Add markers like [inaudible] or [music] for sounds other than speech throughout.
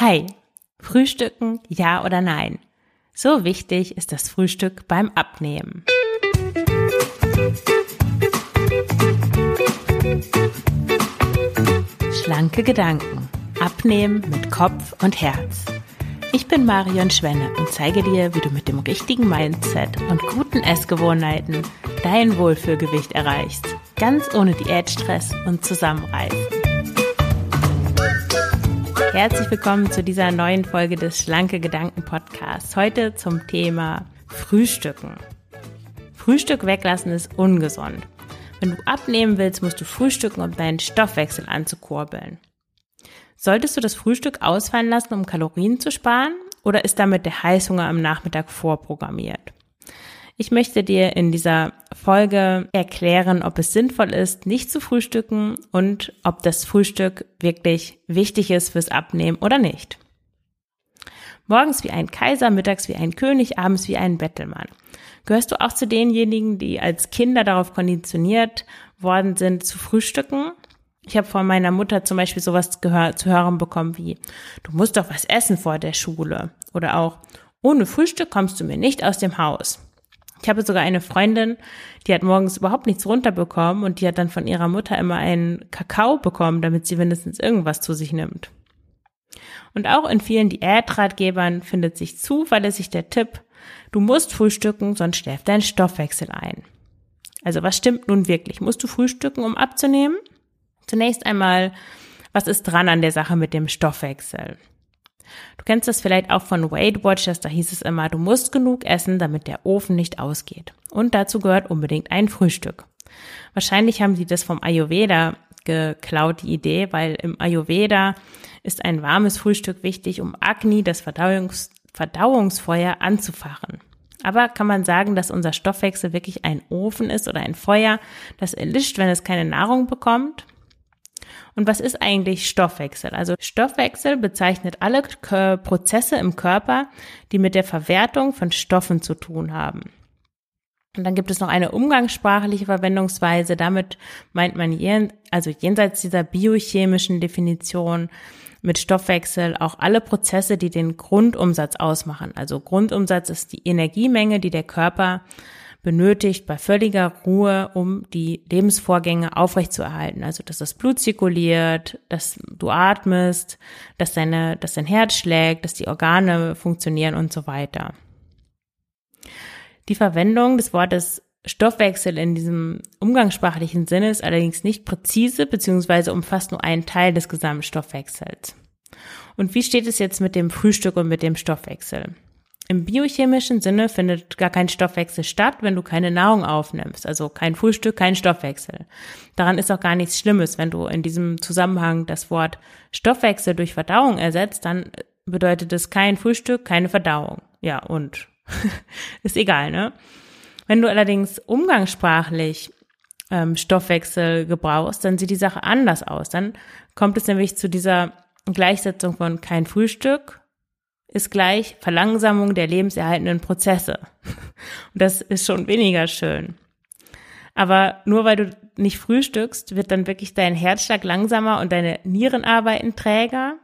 Hi, Frühstücken, ja oder nein? So wichtig ist das Frühstück beim Abnehmen. Schlanke Gedanken. Abnehmen mit Kopf und Herz. Ich bin Marion Schwenne und zeige dir, wie du mit dem richtigen Mindset und guten Essgewohnheiten dein Wohlfühlgewicht erreichst. Ganz ohne Diätstress und Zusammenreißen. Herzlich willkommen zu dieser neuen Folge des Schlanke Gedanken Podcasts. Heute zum Thema Frühstücken. Frühstück weglassen ist ungesund. Wenn du abnehmen willst, musst du frühstücken, um deinen Stoffwechsel anzukurbeln. Solltest du das Frühstück ausfallen lassen, um Kalorien zu sparen? Oder ist damit der Heißhunger am Nachmittag vorprogrammiert? Ich möchte dir in dieser Folge erklären, ob es sinnvoll ist, nicht zu frühstücken und ob das Frühstück wirklich wichtig ist fürs Abnehmen oder nicht. Morgens wie ein Kaiser, mittags wie ein König, abends wie ein Bettelmann. Gehörst du auch zu denjenigen, die als Kinder darauf konditioniert worden sind, zu frühstücken? Ich habe von meiner Mutter zum Beispiel sowas zu hören bekommen wie, du musst doch was essen vor der Schule. Oder auch, ohne Frühstück kommst du mir nicht aus dem Haus. Ich habe sogar eine Freundin, die hat morgens überhaupt nichts runterbekommen und die hat dann von ihrer Mutter immer einen Kakao bekommen, damit sie mindestens irgendwas zu sich nimmt. Und auch in vielen Diätratgebern findet sich zuverlässig der Tipp, du musst frühstücken, sonst schläft dein Stoffwechsel ein. Also was stimmt nun wirklich? Musst du frühstücken, um abzunehmen? Zunächst einmal, was ist dran an der Sache mit dem Stoffwechsel? Du kennst das vielleicht auch von Weight Watchers, da hieß es immer, du musst genug essen, damit der Ofen nicht ausgeht. Und dazu gehört unbedingt ein Frühstück. Wahrscheinlich haben sie das vom Ayurveda geklaut, die Idee, weil im Ayurveda ist ein warmes Frühstück wichtig, um Agni, das Verdauungs Verdauungsfeuer, anzufachen. Aber kann man sagen, dass unser Stoffwechsel wirklich ein Ofen ist oder ein Feuer, das erlischt, wenn es keine Nahrung bekommt? Und was ist eigentlich Stoffwechsel? Also Stoffwechsel bezeichnet alle Prozesse im Körper, die mit der Verwertung von Stoffen zu tun haben. Und dann gibt es noch eine umgangssprachliche Verwendungsweise. Damit meint man, jen, also jenseits dieser biochemischen Definition mit Stoffwechsel auch alle Prozesse, die den Grundumsatz ausmachen. Also Grundumsatz ist die Energiemenge, die der Körper benötigt bei völliger Ruhe, um die Lebensvorgänge aufrechtzuerhalten. Also, dass das Blut zirkuliert, dass du atmest, dass deine, dass dein Herz schlägt, dass die Organe funktionieren und so weiter. Die Verwendung des Wortes Stoffwechsel in diesem umgangssprachlichen Sinne ist allerdings nicht präzise beziehungsweise umfasst nur einen Teil des Gesamtstoffwechsels. Und wie steht es jetzt mit dem Frühstück und mit dem Stoffwechsel? Im biochemischen Sinne findet gar kein Stoffwechsel statt, wenn du keine Nahrung aufnimmst. Also kein Frühstück, kein Stoffwechsel. Daran ist auch gar nichts Schlimmes. Wenn du in diesem Zusammenhang das Wort Stoffwechsel durch Verdauung ersetzt, dann bedeutet es kein Frühstück, keine Verdauung. Ja, und [laughs] ist egal, ne? Wenn du allerdings umgangssprachlich ähm, Stoffwechsel gebrauchst, dann sieht die Sache anders aus. Dann kommt es nämlich zu dieser Gleichsetzung von kein Frühstück, ist gleich Verlangsamung der lebenserhaltenden Prozesse. Und das ist schon weniger schön. Aber nur weil du nicht frühstückst, wird dann wirklich dein Herzschlag langsamer und deine Nieren arbeiten träger?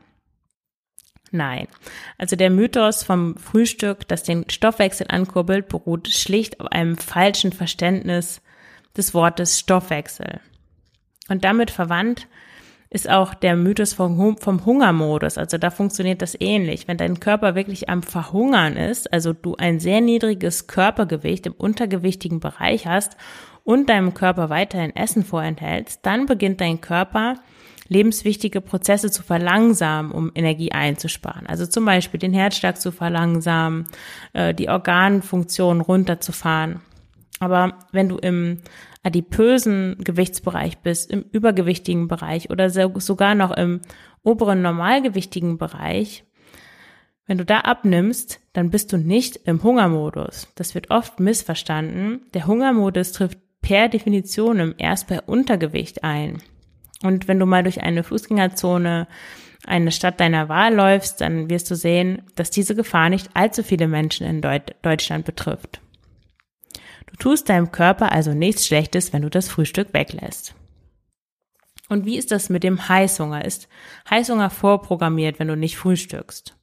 Nein. Also der Mythos vom Frühstück, das den Stoffwechsel ankurbelt, beruht schlicht auf einem falschen Verständnis des Wortes Stoffwechsel. Und damit verwandt ist auch der Mythos vom, vom Hungermodus. Also da funktioniert das ähnlich. Wenn dein Körper wirklich am Verhungern ist, also du ein sehr niedriges Körpergewicht im untergewichtigen Bereich hast und deinem Körper weiterhin Essen vorenthältst, dann beginnt dein Körper lebenswichtige Prozesse zu verlangsamen, um Energie einzusparen. Also zum Beispiel den Herzschlag zu verlangsamen, äh, die Organfunktion runterzufahren. Aber wenn du im adipösen Gewichtsbereich bist, im übergewichtigen Bereich oder sogar noch im oberen normalgewichtigen Bereich, wenn du da abnimmst, dann bist du nicht im Hungermodus. Das wird oft missverstanden. Der Hungermodus trifft per Definition erst bei Untergewicht ein. Und wenn du mal durch eine Fußgängerzone eine Stadt deiner Wahl läufst, dann wirst du sehen, dass diese Gefahr nicht allzu viele Menschen in Deutschland betrifft. Tust deinem Körper also nichts Schlechtes, wenn du das Frühstück weglässt. Und wie ist das mit dem Heißhunger? Ist Heißhunger vorprogrammiert, wenn du nicht frühstückst?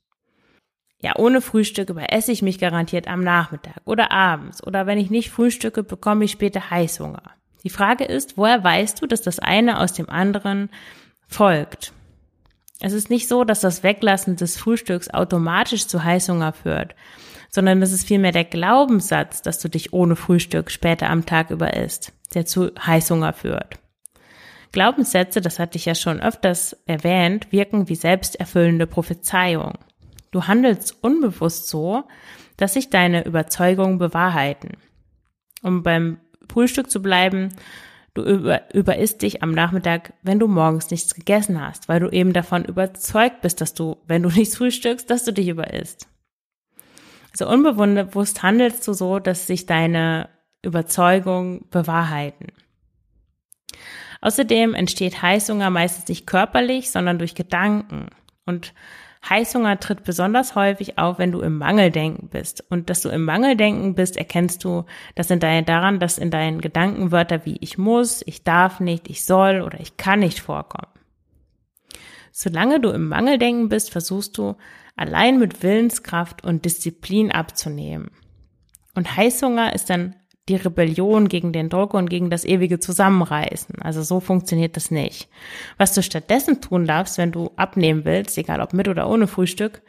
Ja, ohne Frühstück überesse ich mich garantiert am Nachmittag oder abends oder wenn ich nicht frühstücke, bekomme ich später Heißhunger. Die Frage ist, woher weißt du, dass das eine aus dem anderen folgt? Es ist nicht so, dass das Weglassen des Frühstücks automatisch zu Heißhunger führt, sondern es ist vielmehr der Glaubenssatz, dass du dich ohne Frühstück später am Tag über isst, der zu Heißhunger führt. Glaubenssätze, das hatte ich ja schon öfters erwähnt, wirken wie selbsterfüllende Prophezeiung. Du handelst unbewusst so, dass sich deine Überzeugungen bewahrheiten. Um beim Frühstück zu bleiben, du über, überisst dich am Nachmittag, wenn du morgens nichts gegessen hast, weil du eben davon überzeugt bist, dass du, wenn du nichts frühstückst, dass du dich überisst. Also unbewusst handelst du so, dass sich deine Überzeugungen bewahrheiten. Außerdem entsteht Heißhunger meistens nicht körperlich, sondern durch Gedanken. Und Heißhunger tritt besonders häufig auf, wenn du im Mangeldenken bist. Und dass du im Mangeldenken bist, erkennst du das in dein, daran, dass in deinen Gedanken Wörter wie ich muss, ich darf nicht, ich soll oder ich kann nicht vorkommen. Solange du im Mangeldenken bist, versuchst du allein mit Willenskraft und Disziplin abzunehmen. Und Heißhunger ist dann die Rebellion gegen den Druck und gegen das ewige Zusammenreißen. Also so funktioniert das nicht. Was du stattdessen tun darfst, wenn du abnehmen willst, egal ob mit oder ohne Frühstück,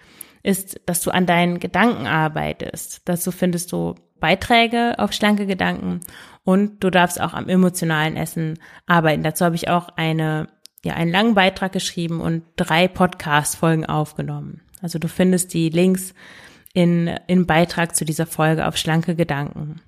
ist, dass du an deinen Gedanken arbeitest. Dazu findest du Beiträge auf schlanke Gedanken und du darfst auch am emotionalen Essen arbeiten. Dazu habe ich auch eine, ja, einen langen Beitrag geschrieben und drei Podcast-Folgen aufgenommen. Also du findest die Links in, in Beitrag zu dieser Folge auf schlanke Gedanken.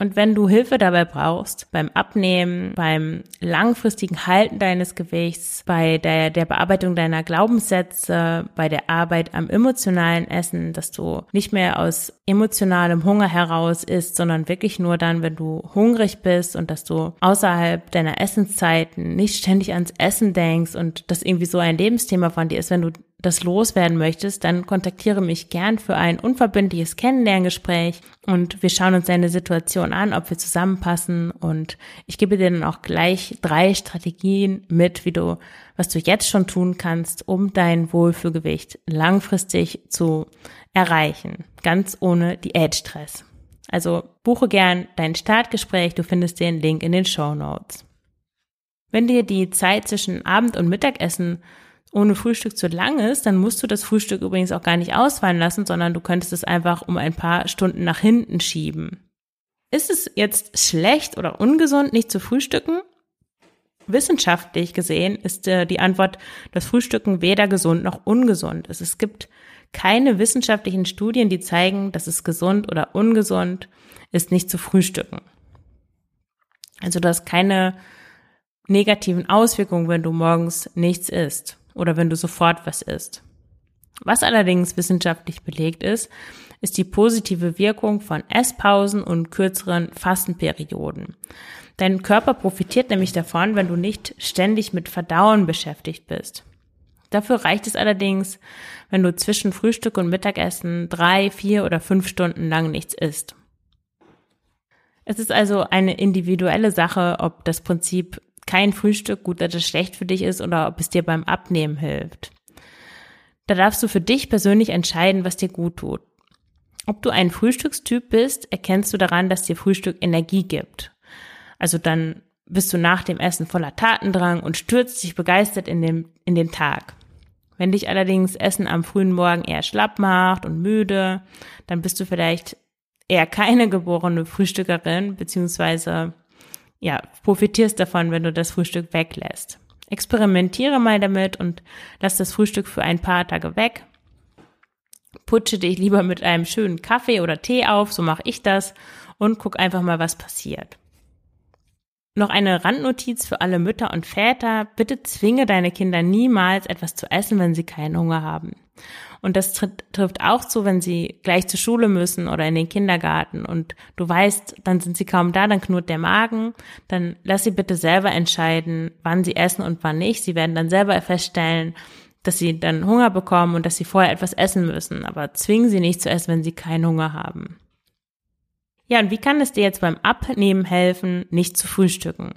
Und wenn du Hilfe dabei brauchst, beim Abnehmen, beim langfristigen Halten deines Gewichts, bei der, der Bearbeitung deiner Glaubenssätze, bei der Arbeit am emotionalen Essen, dass du nicht mehr aus emotionalem Hunger heraus isst, sondern wirklich nur dann, wenn du hungrig bist und dass du außerhalb deiner Essenszeiten nicht ständig ans Essen denkst und das irgendwie so ein Lebensthema von dir ist, wenn du das loswerden möchtest, dann kontaktiere mich gern für ein unverbindliches Kennenlerngespräch und wir schauen uns deine Situation an, ob wir zusammenpassen und ich gebe dir dann auch gleich drei Strategien mit, wie du, was du jetzt schon tun kannst, um dein Wohlfühlgewicht langfristig zu erreichen, ganz ohne Diätstress. Also buche gern dein Startgespräch, du findest den Link in den Show Notes. Wenn dir die Zeit zwischen Abend- und Mittagessen ohne Frühstück zu lang ist, dann musst du das Frühstück übrigens auch gar nicht ausfallen lassen, sondern du könntest es einfach um ein paar Stunden nach hinten schieben. Ist es jetzt schlecht oder ungesund, nicht zu frühstücken? Wissenschaftlich gesehen ist äh, die Antwort, dass Frühstücken weder gesund noch ungesund ist. Es gibt keine wissenschaftlichen Studien, die zeigen, dass es gesund oder ungesund ist, nicht zu frühstücken. Also du hast keine negativen Auswirkungen, wenn du morgens nichts isst oder wenn du sofort was isst. Was allerdings wissenschaftlich belegt ist, ist die positive Wirkung von Esspausen und kürzeren Fastenperioden. Dein Körper profitiert nämlich davon, wenn du nicht ständig mit Verdauen beschäftigt bist. Dafür reicht es allerdings, wenn du zwischen Frühstück und Mittagessen drei, vier oder fünf Stunden lang nichts isst. Es ist also eine individuelle Sache, ob das Prinzip kein Frühstück gut oder schlecht für dich ist oder ob es dir beim Abnehmen hilft. Da darfst du für dich persönlich entscheiden, was dir gut tut. Ob du ein Frühstückstyp bist, erkennst du daran, dass dir Frühstück Energie gibt. Also dann bist du nach dem Essen voller Tatendrang und stürzt dich begeistert in den, in den Tag. Wenn dich allerdings Essen am frühen Morgen eher schlapp macht und müde, dann bist du vielleicht eher keine geborene Frühstückerin, beziehungsweise ja, profitierst davon, wenn du das Frühstück weglässt. Experimentiere mal damit und lass das Frühstück für ein paar Tage weg. Putsche dich lieber mit einem schönen Kaffee oder Tee auf, so mache ich das, und guck einfach mal, was passiert. Noch eine Randnotiz für alle Mütter und Väter. Bitte zwinge deine Kinder niemals etwas zu essen, wenn sie keinen Hunger haben. Und das trifft auch zu, wenn sie gleich zur Schule müssen oder in den Kindergarten und du weißt, dann sind sie kaum da, dann knurrt der Magen, dann lass sie bitte selber entscheiden, wann sie essen und wann nicht. Sie werden dann selber feststellen, dass sie dann Hunger bekommen und dass sie vorher etwas essen müssen, aber zwingen sie nicht zu essen, wenn sie keinen Hunger haben. Ja, und wie kann es dir jetzt beim Abnehmen helfen, nicht zu frühstücken?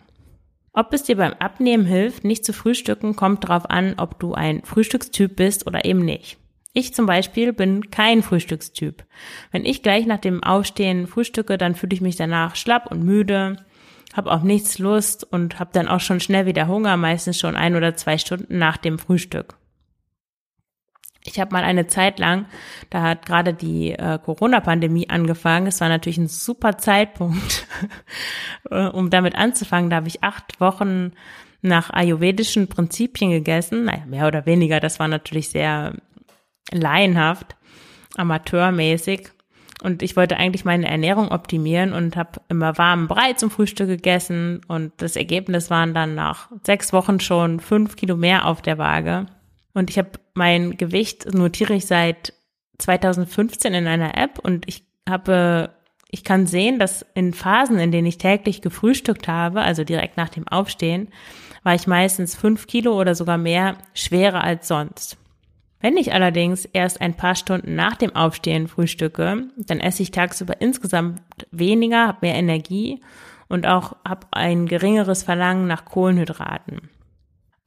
Ob es dir beim Abnehmen hilft, nicht zu frühstücken, kommt darauf an, ob du ein Frühstückstyp bist oder eben nicht. Ich zum Beispiel bin kein Frühstückstyp. Wenn ich gleich nach dem Aufstehen frühstücke, dann fühle ich mich danach schlapp und müde, habe auf nichts Lust und habe dann auch schon schnell wieder Hunger, meistens schon ein oder zwei Stunden nach dem Frühstück. Ich habe mal eine Zeit lang, da hat gerade die äh, Corona-Pandemie angefangen. Es war natürlich ein super Zeitpunkt, [laughs] äh, um damit anzufangen. Da habe ich acht Wochen nach ayurvedischen Prinzipien gegessen. Naja, mehr oder weniger. Das war natürlich sehr laienhaft, amateurmäßig. Und ich wollte eigentlich meine Ernährung optimieren und habe immer warmen Brei zum Frühstück gegessen. Und das Ergebnis waren dann nach sechs Wochen schon fünf Kilo mehr auf der Waage. Und ich habe mein Gewicht, notiere ich seit 2015 in einer App und ich habe, ich kann sehen, dass in Phasen, in denen ich täglich gefrühstückt habe, also direkt nach dem Aufstehen, war ich meistens fünf Kilo oder sogar mehr schwerer als sonst. Wenn ich allerdings erst ein paar Stunden nach dem Aufstehen frühstücke, dann esse ich tagsüber insgesamt weniger, habe mehr Energie und auch habe ein geringeres Verlangen nach Kohlenhydraten.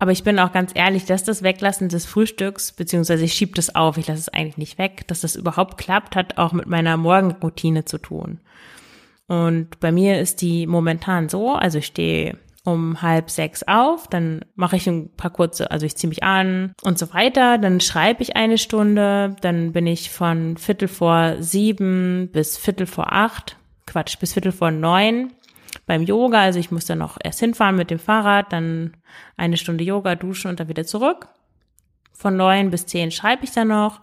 Aber ich bin auch ganz ehrlich, dass das Weglassen des Frühstücks, beziehungsweise ich schiebe das auf, ich lasse es eigentlich nicht weg, dass das überhaupt klappt, hat auch mit meiner Morgenroutine zu tun. Und bei mir ist die momentan so, also ich stehe um halb sechs auf, dann mache ich ein paar kurze, also ich ziehe mich an und so weiter, dann schreibe ich eine Stunde, dann bin ich von Viertel vor sieben bis Viertel vor acht, Quatsch, bis Viertel vor neun beim Yoga. Also ich muss dann noch erst hinfahren mit dem Fahrrad, dann eine Stunde Yoga, duschen und dann wieder zurück. Von neun bis zehn schreibe ich dann noch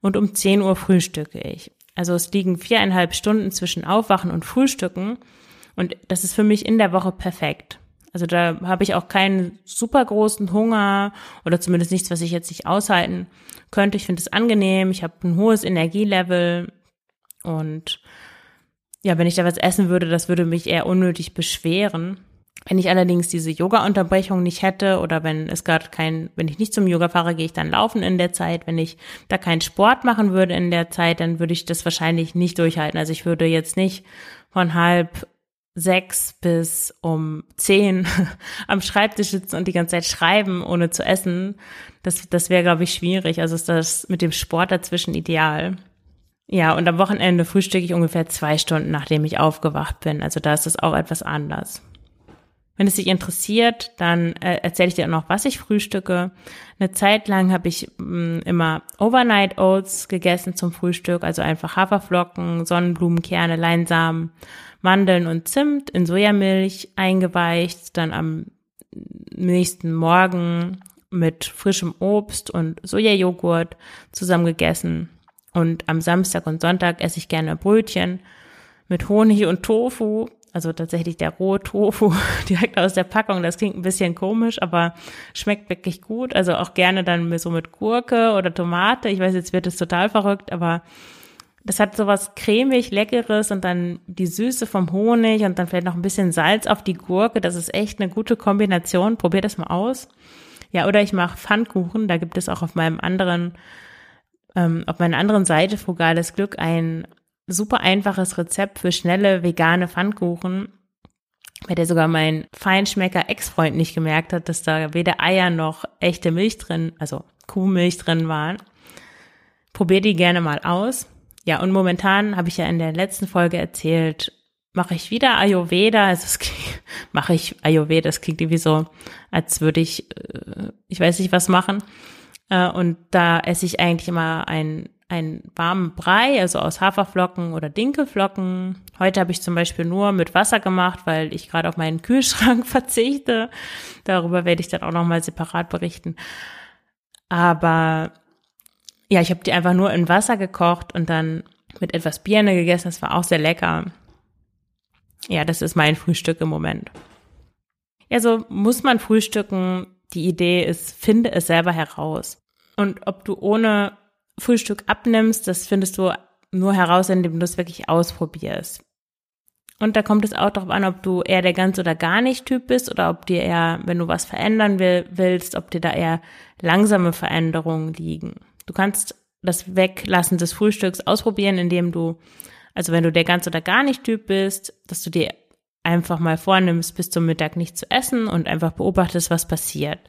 und um zehn Uhr frühstücke ich. Also es liegen viereinhalb Stunden zwischen Aufwachen und Frühstücken und das ist für mich in der Woche perfekt. Also da habe ich auch keinen super großen Hunger oder zumindest nichts, was ich jetzt nicht aushalten könnte. Ich finde es angenehm, ich habe ein hohes Energielevel und ja, wenn ich da was essen würde, das würde mich eher unnötig beschweren. Wenn ich allerdings diese Yoga-Unterbrechung nicht hätte oder wenn es gerade kein, wenn ich nicht zum Yoga fahre, gehe ich dann laufen in der Zeit. Wenn ich da keinen Sport machen würde in der Zeit, dann würde ich das wahrscheinlich nicht durchhalten. Also ich würde jetzt nicht von halb sechs bis um zehn [laughs] am Schreibtisch sitzen und die ganze Zeit schreiben, ohne zu essen. Das, das wäre, glaube ich, schwierig. Also ist das mit dem Sport dazwischen ideal. Ja, und am Wochenende frühstücke ich ungefähr zwei Stunden, nachdem ich aufgewacht bin. Also da ist es auch etwas anders. Wenn es dich interessiert, dann äh, erzähle ich dir auch noch, was ich frühstücke. Eine Zeit lang habe ich mh, mm, immer Overnight Oats gegessen zum Frühstück, also einfach Haferflocken, Sonnenblumenkerne, Leinsamen, Mandeln und Zimt in Sojamilch eingeweicht, dann am nächsten Morgen mit frischem Obst und Sojajoghurt zusammen gegessen. Und am Samstag und Sonntag esse ich gerne Brötchen mit Honig und Tofu. Also tatsächlich der rohe Tofu [laughs] direkt aus der Packung. Das klingt ein bisschen komisch, aber schmeckt wirklich gut. Also auch gerne dann so mit Gurke oder Tomate. Ich weiß, jetzt wird es total verrückt, aber das hat sowas cremig, leckeres und dann die Süße vom Honig und dann vielleicht noch ein bisschen Salz auf die Gurke. Das ist echt eine gute Kombination. Probier das mal aus. Ja, oder ich mache Pfannkuchen. Da gibt es auch auf meinem anderen ähm, auf meiner anderen Seite Frugales Glück ein super einfaches Rezept für schnelle vegane Pfannkuchen, bei der sogar mein Feinschmecker Ex-Freund nicht gemerkt hat, dass da weder Eier noch echte Milch drin, also Kuhmilch drin waren. Probier die gerne mal aus. Ja, und momentan habe ich ja in der letzten Folge erzählt, mache ich wieder Ayurveda, also es [laughs] mache ich Ayurveda, das klingt irgendwie so, als würde ich, äh, ich weiß nicht was machen. Äh, und da esse ich eigentlich immer ein einen warmen Brei, also aus Haferflocken oder Dinkelflocken. Heute habe ich zum Beispiel nur mit Wasser gemacht, weil ich gerade auf meinen Kühlschrank [laughs] verzichte. Darüber werde ich dann auch nochmal separat berichten. Aber ja, ich habe die einfach nur in Wasser gekocht und dann mit etwas Birne gegessen. Das war auch sehr lecker. Ja, das ist mein Frühstück im Moment. Ja, so muss man frühstücken die Idee ist, finde es selber heraus. Und ob du ohne Frühstück abnimmst, das findest du nur heraus, indem du es wirklich ausprobierst. Und da kommt es auch darauf an, ob du eher der ganz oder gar nicht Typ bist oder ob dir eher, wenn du was verändern will, willst, ob dir da eher langsame Veränderungen liegen. Du kannst das Weglassen des Frühstücks ausprobieren, indem du, also wenn du der ganz oder gar nicht Typ bist, dass du dir einfach mal vornimmst, bis zum Mittag nicht zu essen und einfach beobachtest, was passiert.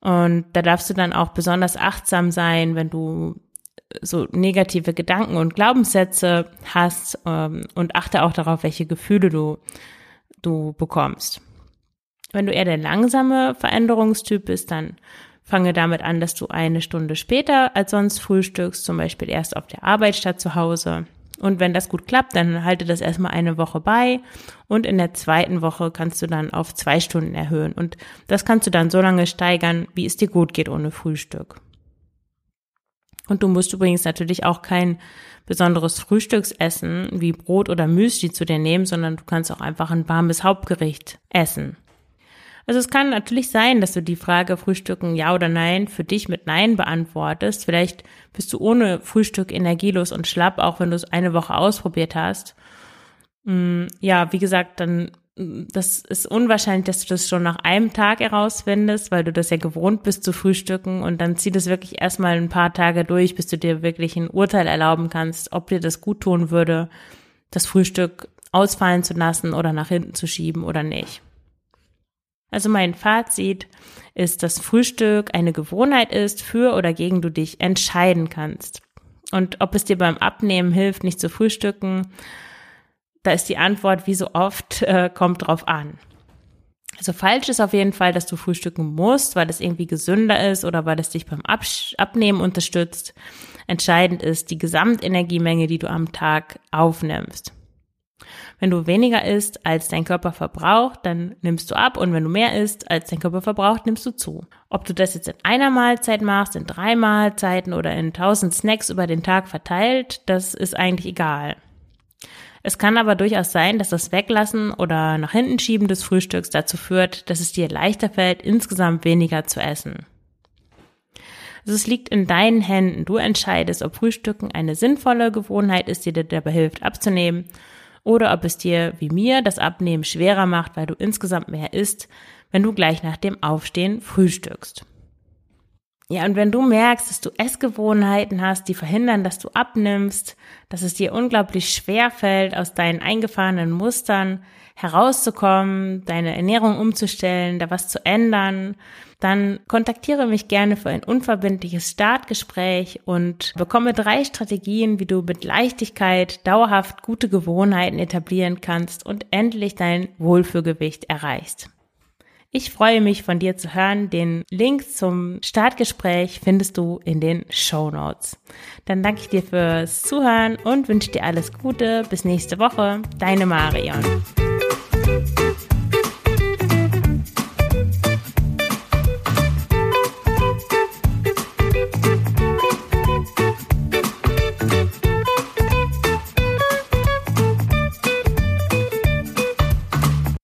Und da darfst du dann auch besonders achtsam sein, wenn du so negative Gedanken und Glaubenssätze hast ähm, und achte auch darauf, welche Gefühle du, du bekommst. Wenn du eher der langsame Veränderungstyp bist, dann fange damit an, dass du eine Stunde später als sonst frühstückst, zum Beispiel erst auf der Arbeit statt zu Hause. Und wenn das gut klappt, dann halte das erstmal eine Woche bei und in der zweiten Woche kannst du dann auf zwei Stunden erhöhen. Und das kannst du dann so lange steigern, wie es dir gut geht ohne Frühstück. Und du musst übrigens natürlich auch kein besonderes Frühstücksessen wie Brot oder Müsli zu dir nehmen, sondern du kannst auch einfach ein warmes Hauptgericht essen. Also es kann natürlich sein, dass du die Frage Frühstücken ja oder nein für dich mit Nein beantwortest. Vielleicht bist du ohne Frühstück energielos und schlapp, auch wenn du es eine Woche ausprobiert hast. Mm, ja, wie gesagt, dann mm, das ist unwahrscheinlich, dass du das schon nach einem Tag herausfindest, weil du das ja gewohnt bist zu frühstücken und dann zieh das wirklich erstmal ein paar Tage durch, bis du dir wirklich ein Urteil erlauben kannst, ob dir das gut tun würde, das Frühstück ausfallen zu lassen oder nach hinten zu schieben oder nicht. Also mein Fazit ist, dass Frühstück eine Gewohnheit ist, für oder gegen du dich entscheiden kannst. Und ob es dir beim Abnehmen hilft, nicht zu frühstücken, da ist die Antwort, wie so oft, äh, kommt drauf an. Also falsch ist auf jeden Fall, dass du frühstücken musst, weil es irgendwie gesünder ist oder weil es dich beim Abnehmen unterstützt. Entscheidend ist die Gesamtenergiemenge, die du am Tag aufnimmst. Wenn du weniger isst, als dein Körper verbraucht, dann nimmst du ab und wenn du mehr isst, als dein Körper verbraucht, nimmst du zu. Ob du das jetzt in einer Mahlzeit machst, in drei Mahlzeiten oder in tausend Snacks über den Tag verteilt, das ist eigentlich egal. Es kann aber durchaus sein, dass das Weglassen oder nach hinten schieben des Frühstücks dazu führt, dass es dir leichter fällt, insgesamt weniger zu essen. Also es liegt in deinen Händen. Du entscheidest, ob Frühstücken eine sinnvolle Gewohnheit ist, die dir dabei hilft, abzunehmen oder ob es dir, wie mir, das Abnehmen schwerer macht, weil du insgesamt mehr isst, wenn du gleich nach dem Aufstehen frühstückst. Ja, und wenn du merkst, dass du Essgewohnheiten hast, die verhindern, dass du abnimmst, dass es dir unglaublich schwer fällt, aus deinen eingefahrenen Mustern herauszukommen, deine Ernährung umzustellen, da was zu ändern, dann kontaktiere mich gerne für ein unverbindliches Startgespräch und bekomme drei Strategien, wie du mit Leichtigkeit dauerhaft gute Gewohnheiten etablieren kannst und endlich dein Wohlfühlgewicht erreichst. Ich freue mich von dir zu hören. Den Link zum Startgespräch findest du in den Show Notes. Dann danke ich dir fürs Zuhören und wünsche dir alles Gute. Bis nächste Woche. Deine Marion.